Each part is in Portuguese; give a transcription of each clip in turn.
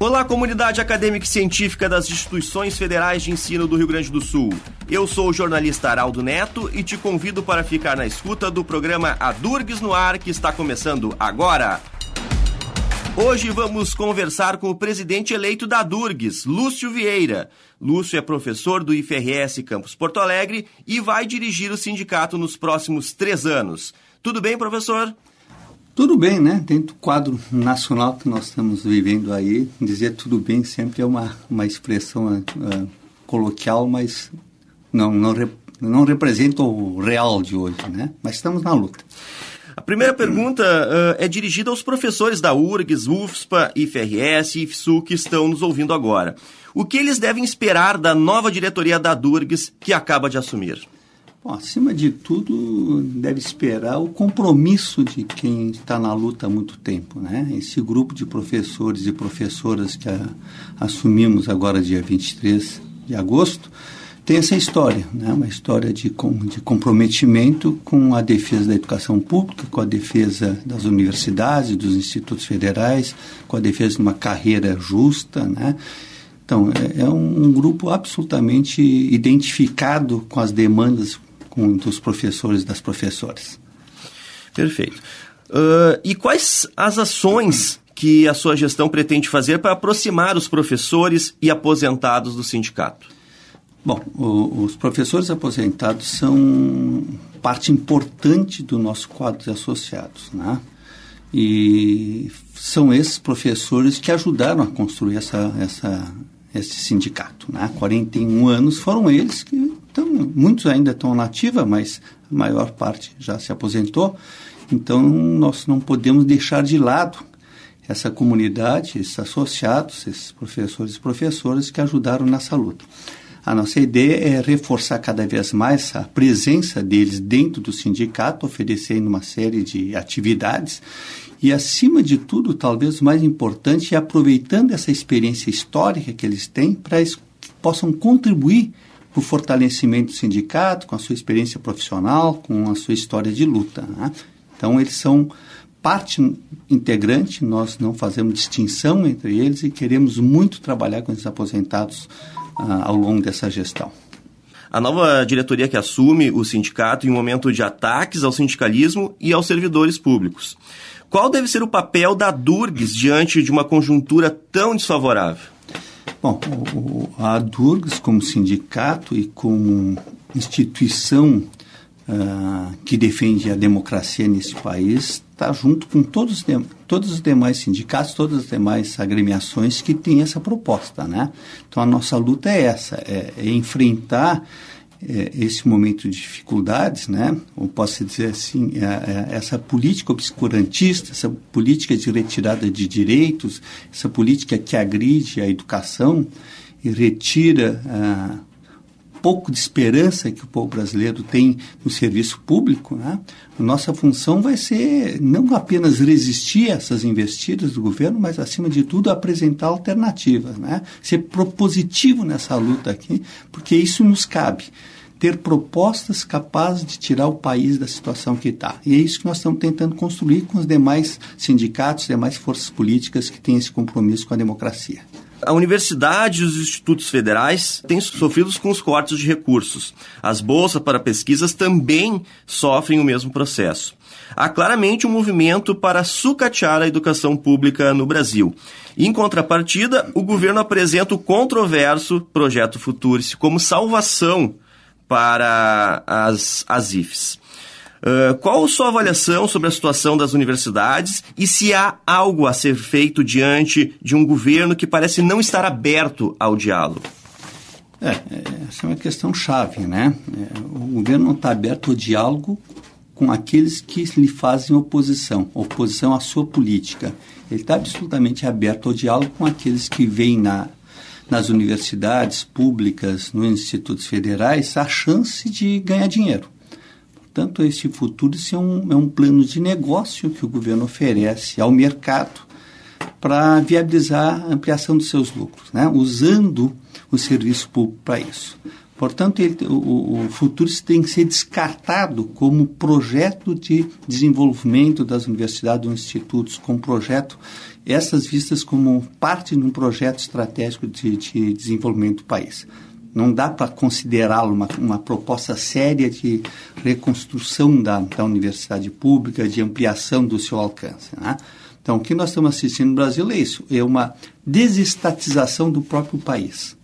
Olá, comunidade acadêmica e científica das instituições federais de ensino do Rio Grande do Sul. Eu sou o jornalista Araldo Neto e te convido para ficar na escuta do programa Adurgues no Ar, que está começando agora. Hoje vamos conversar com o presidente eleito da Durgues, Lúcio Vieira. Lúcio é professor do IFRS Campus Porto Alegre e vai dirigir o sindicato nos próximos três anos. Tudo bem, professor? Tudo bem, né? Dentro do quadro nacional que nós estamos vivendo aí, dizer tudo bem sempre é uma, uma expressão uh, coloquial, mas não, não, não representa o real de hoje, né? Mas estamos na luta. A primeira pergunta uh, é dirigida aos professores da URGS, UFSPA, IFRS e IFSU que estão nos ouvindo agora. O que eles devem esperar da nova diretoria da DURGS que acaba de assumir? Bom, acima de tudo, deve esperar o compromisso de quem está na luta há muito tempo. Né? Esse grupo de professores e professoras que a, assumimos agora, dia 23 de agosto, tem essa história, né? uma história de, de comprometimento com a defesa da educação pública, com a defesa das universidades, dos institutos federais, com a defesa de uma carreira justa, né? Então, é, é um, um, grupo absolutamente identificado com as demandas com, dos professores e das professoras. Perfeito. Uh, e quais as ações que a sua gestão pretende fazer para aproximar os professores e aposentados do sindicato? Bom, o, os professores aposentados são parte importante do nosso quadro de associados, né? E são esses professores que ajudaram a construir essa, essa, esse sindicato. Né? 41 anos foram eles que então, muitos ainda estão na ativa, mas a maior parte já se aposentou. Então, nós não podemos deixar de lado essa comunidade, esses associados, esses professores e professoras que ajudaram nessa luta. A nossa ideia é reforçar cada vez mais a presença deles dentro do sindicato, oferecendo uma série de atividades e, acima de tudo, talvez o mais importante, é aproveitando essa experiência histórica que eles têm para que possam contribuir o fortalecimento do sindicato, com a sua experiência profissional, com a sua história de luta. Né? Então, eles são parte integrante, nós não fazemos distinção entre eles e queremos muito trabalhar com esses aposentados ah, ao longo dessa gestão. A nova diretoria que assume o sindicato em um momento de ataques ao sindicalismo e aos servidores públicos. Qual deve ser o papel da Durgues diante de uma conjuntura tão desfavorável? Bom, a Durgs, como sindicato e como instituição uh, que defende a democracia nesse país, está junto com todos, todos os demais sindicatos, todas as demais agremiações que têm essa proposta. Né? Então, a nossa luta é essa, é, é enfrentar é, esse momento de dificuldades, né? ou posso dizer assim, é, é, essa política obscurantista, essa política de retirada de direitos, essa política que agride a educação e retira ah, pouco de esperança que o povo brasileiro tem no serviço público, né? nossa função vai ser não apenas resistir a essas investidas do governo, mas, acima de tudo, apresentar alternativas, né? ser propositivo nessa luta aqui, porque isso nos cabe. Ter propostas capazes de tirar o país da situação que está. E é isso que nós estamos tentando construir com os demais sindicatos, demais forças políticas que têm esse compromisso com a democracia. A universidade e os institutos federais têm sofrido com os cortes de recursos. As bolsas para pesquisas também sofrem o mesmo processo. Há claramente um movimento para sucatear a educação pública no Brasil. Em contrapartida, o governo apresenta o controverso Projeto Futurice como salvação para as, as IFES. Uh, qual sua avaliação sobre a situação das universidades e se há algo a ser feito diante de um governo que parece não estar aberto ao diálogo? É, essa é uma questão chave, né? É, o governo não está aberto ao diálogo com aqueles que lhe fazem oposição, oposição à sua política. Ele está absolutamente aberto ao diálogo com aqueles que veem na, nas universidades públicas, nos institutos federais, a chance de ganhar dinheiro. Portanto, esse futuro é um, é um plano de negócio que o governo oferece ao mercado para viabilizar a ampliação dos seus lucros, né? usando o serviço público para isso. Portanto, ele, o, o futuro tem que ser descartado como projeto de desenvolvimento das universidades ou institutos, como projeto, essas vistas como parte de um projeto estratégico de, de desenvolvimento do país. Não dá para considerá-lo uma, uma proposta séria de reconstrução da, da universidade pública, de ampliação do seu alcance. Né? Então, o que nós estamos assistindo no Brasil é isso: é uma desestatização do próprio país.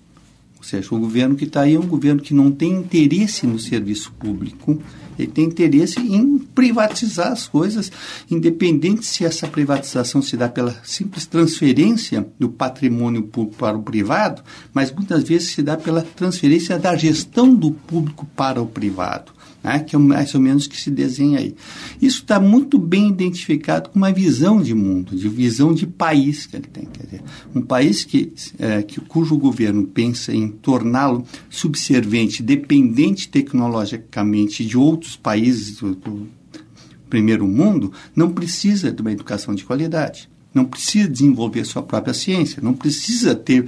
Ou seja, o governo que está aí é um governo que não tem interesse no serviço público, ele tem interesse em privatizar as coisas, independente se essa privatização se dá pela simples transferência do patrimônio público para o privado, mas muitas vezes se dá pela transferência da gestão do público para o privado né, que é mais ou menos que se desenha aí. Isso está muito bem identificado com uma visão de mundo, de visão de país que ele tem. Quer dizer, um país que, é, que cujo governo pensa em torná-lo subservente, dependente tecnologicamente de outros países do, do primeiro mundo, não precisa de uma educação de qualidade, não precisa desenvolver sua própria ciência, não precisa ter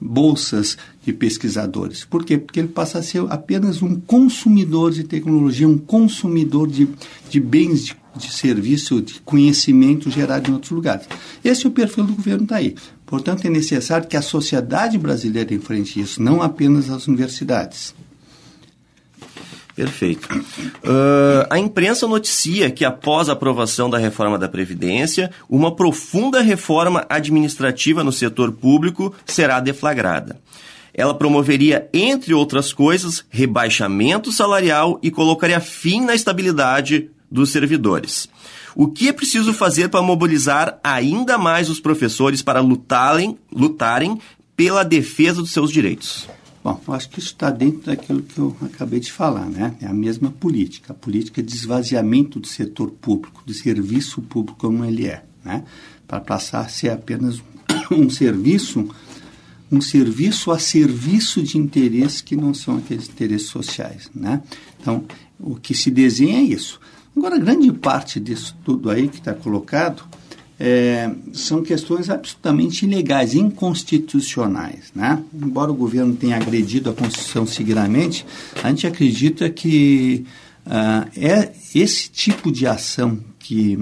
bolsas de pesquisadores. Por quê? Porque ele passa a ser apenas um consumidor de tecnologia, um consumidor de, de bens de, de serviço, de conhecimento gerado em outros lugares. Esse é o perfil do governo está aí. Portanto, é necessário que a sociedade brasileira enfrente isso, não apenas as universidades. Perfeito. Uh, a imprensa noticia que, após a aprovação da reforma da Previdência, uma profunda reforma administrativa no setor público será deflagrada. Ela promoveria, entre outras coisas, rebaixamento salarial e colocaria fim na estabilidade dos servidores. O que é preciso fazer para mobilizar ainda mais os professores para lutarem, lutarem pela defesa dos seus direitos? Bom, acho que isso está dentro daquilo que eu acabei de falar, né? É a mesma política, a política de esvaziamento do setor público, do serviço público como ele é, né? Para passar a ser apenas um serviço, um serviço a serviço de interesses que não são aqueles interesses sociais, né? Então, o que se desenha é isso. Agora, grande parte disso tudo aí que está colocado é, são questões absolutamente ilegais, inconstitucionais. Né? Embora o governo tenha agredido a Constituição seguidamente, a gente acredita que uh, é esse tipo de ação que,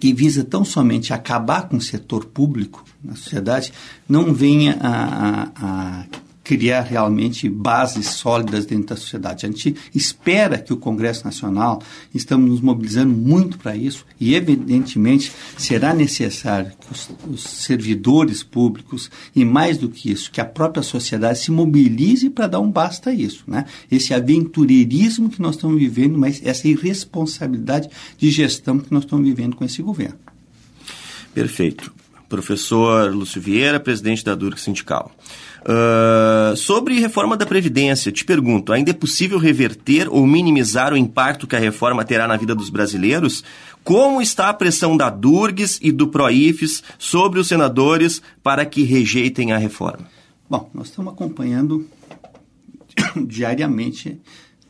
que visa tão somente acabar com o setor público na sociedade não venha a, a, a criar realmente bases sólidas dentro da sociedade. A gente espera que o Congresso Nacional, estamos nos mobilizando muito para isso, e evidentemente será necessário que os, os, servidores públicos, e mais do que isso, que a própria sociedade se mobilize para dar um basta a isso. Né? Esse aventureirismo que nós estamos vivendo, mas essa irresponsabilidade de gestão que nós estamos vivendo com esse governo. Perfeito. Professor Lúcio Vieira, presidente da Durk Sindical. Uh, sobre reforma da Previdência, te pergunto: ainda é possível reverter ou minimizar o impacto que a reforma terá na vida dos brasileiros? Como está a pressão da Durgs e do Proifes sobre os senadores para que rejeitem a reforma? Bom, nós estamos acompanhando diariamente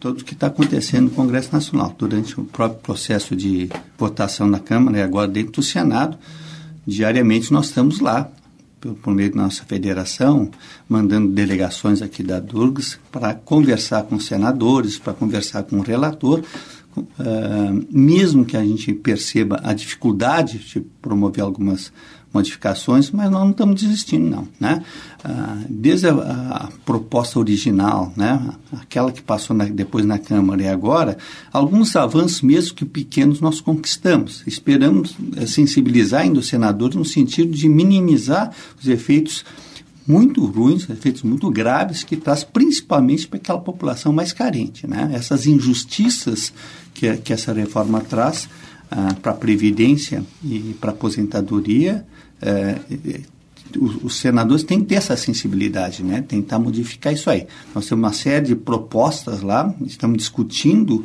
tudo o que está acontecendo no Congresso Nacional, durante o próprio processo de votação na Câmara e agora dentro do Senado. Diariamente nós estamos lá por meio da nossa federação, mandando delegações aqui da Durgs para conversar com senadores, para conversar com o relator, uh, mesmo que a gente perceba a dificuldade de promover algumas modificações, mas nós não estamos desistindo, não. Né? Ah, desde a, a, proposta original, né? aquela que passou na, depois na Câmara e agora, alguns avanços, mesmo que pequenos, nós conquistamos. Esperamos é, sensibilizar ainda os senadores no sentido de minimizar os efeitos muito ruins, efeitos muito graves que traz principalmente para aquela população mais carente. Né? Essas injustiças que, que essa reforma traz para Previdência e para aposentadoria é, os, os, senadores têm que ter essa sensibilidade, né? tentar modificar isso aí. Nós temos uma série de propostas lá, estamos discutindo,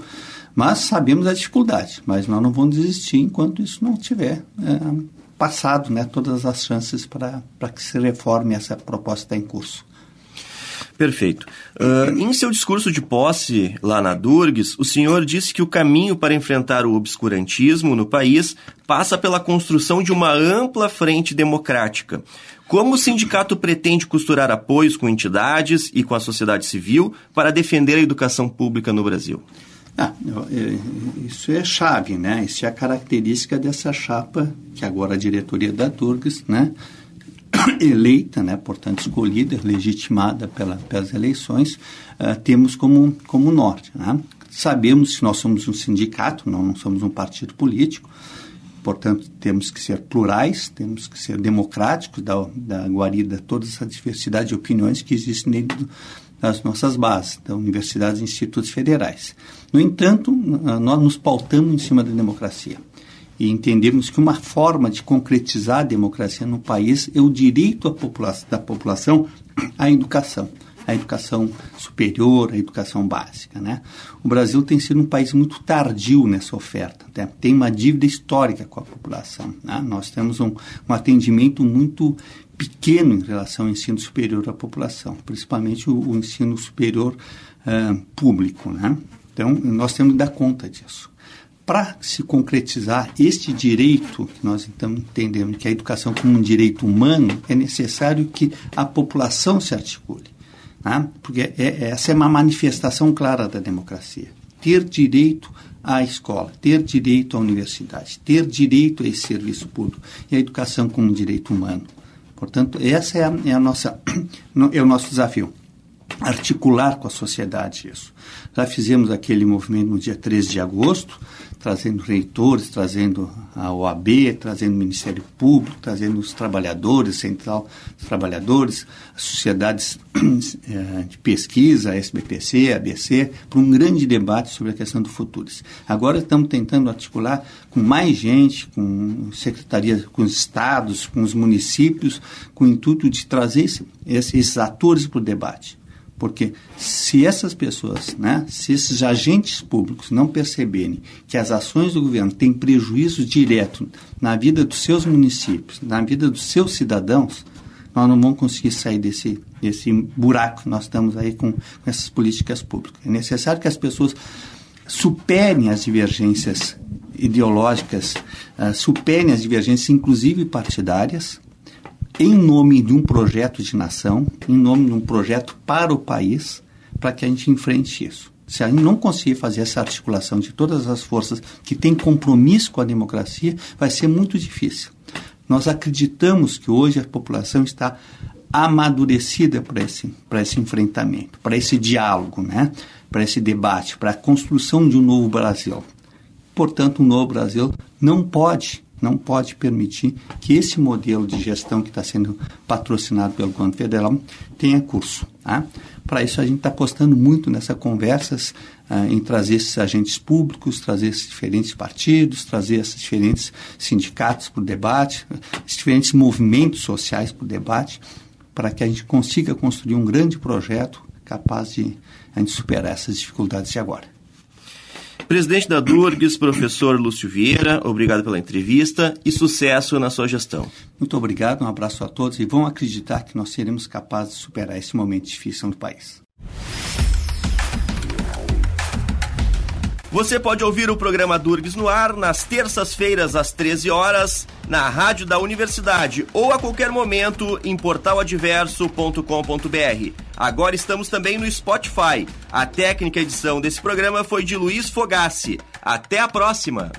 mas sabemos a dificuldade, mas nós não vamos desistir enquanto isso não tiver é, passado né? todas as chances para que se reforme essa proposta em curso. Perfeito. Uh, em seu discurso de posse lá na Durgues, o senhor disse que o caminho para enfrentar o obscurantismo no país passa pela construção de uma ampla frente democrática. Como o sindicato pretende costurar apoios com entidades e com a sociedade civil para defender a educação pública no Brasil? Ah, isso é chave, né? Isso é a característica dessa chapa, que agora a diretoria da Durgues, né? eleita, né, portanto escolhida, legitimada pela, pelas eleições, uh, temos como, como norte. Né? Sabemos que nós somos um sindicato, não, não somos um partido político, portanto temos que ser plurais, temos que ser democráticos, da, da guarida toda essa diversidade de opiniões que existem dentro das nossas bases, da universidades e institutos federais. No entanto, nós nos pautamos em cima da democracia e entendermos que uma forma de concretizar a democracia no país é o direito da população à educação, à educação superior, à educação básica. Né? O Brasil tem sido um país muito tardio nessa oferta, né? tem uma dívida histórica com a população. Né? Nós temos um, um atendimento muito pequeno em relação ao ensino superior à população, principalmente o, o ensino superior uh, público. Né? Então, nós temos que dar conta disso para se concretizar este direito, que nós então entendemos que a educação como um direito humano, é necessário que a população se articule. Né? Porque é, é, essa é uma manifestação clara da democracia. Ter direito à escola, ter direito à universidade, ter direito a esse serviço público e a educação como um direito humano. Portanto, essa é a, é a nossa, é o nosso desafio articular com a sociedade isso. Já fizemos aquele movimento no dia 13 de agosto, trazendo reitores, trazendo a OAB, trazendo o Ministério Público, trazendo os trabalhadores, Central dos Trabalhadores, sociedades eh, de pesquisa, a SBPC, a ABC, para um grande debate sobre a questão do futuro. Agora estamos tentando articular com mais gente, com secretarias, com os estados, com os municípios, com o intuito de trazer esses atores para o debate. Porque se essas pessoas, né, se esses agentes públicos não perceberem que as ações do governo têm prejuízo direto na vida dos seus municípios, na vida dos seus cidadãos, nós não vamos conseguir sair desse, desse buraco que nós estamos aí com, com essas políticas públicas. É necessário que as pessoas superem as divergências ideológicas, uh, superem as divergências, inclusive partidárias, em nome de um projeto de nação, em nome de um projeto para o país, para que a gente enfrente isso. Se a gente não conseguir fazer essa articulação de todas as forças que têm compromisso com a democracia, vai ser muito difícil. Nós acreditamos que hoje a população está amadurecida para esse, para esse enfrentamento, para esse diálogo, né? para esse debate, para a construção de um novo Brasil. Portanto, um novo Brasil não pode não pode permitir que esse modelo de gestão que está sendo patrocinado pelo governo federal tenha curso. Tá? Para isso, a gente está apostando muito nessas conversas ah, em trazer esses agentes públicos, trazer esses diferentes partidos, trazer esses diferentes sindicatos para o debate, esses diferentes movimentos sociais para o debate, para que a gente consiga construir um grande projeto capaz de a gente superar essas dificuldades de agora. Presidente da Durgues, professor Lúcio Vieira, obrigado pela entrevista e sucesso na sua gestão. Muito obrigado, um abraço a todos e vão acreditar que nós seremos capazes de superar esse momento difícil no país. Você pode ouvir o programa Durgues no ar nas terças-feiras às 13 horas na Rádio da Universidade ou a qualquer momento em portaladverso.com.br. Agora estamos também no Spotify. A técnica edição desse programa foi de Luiz Fogassi. Até a próxima!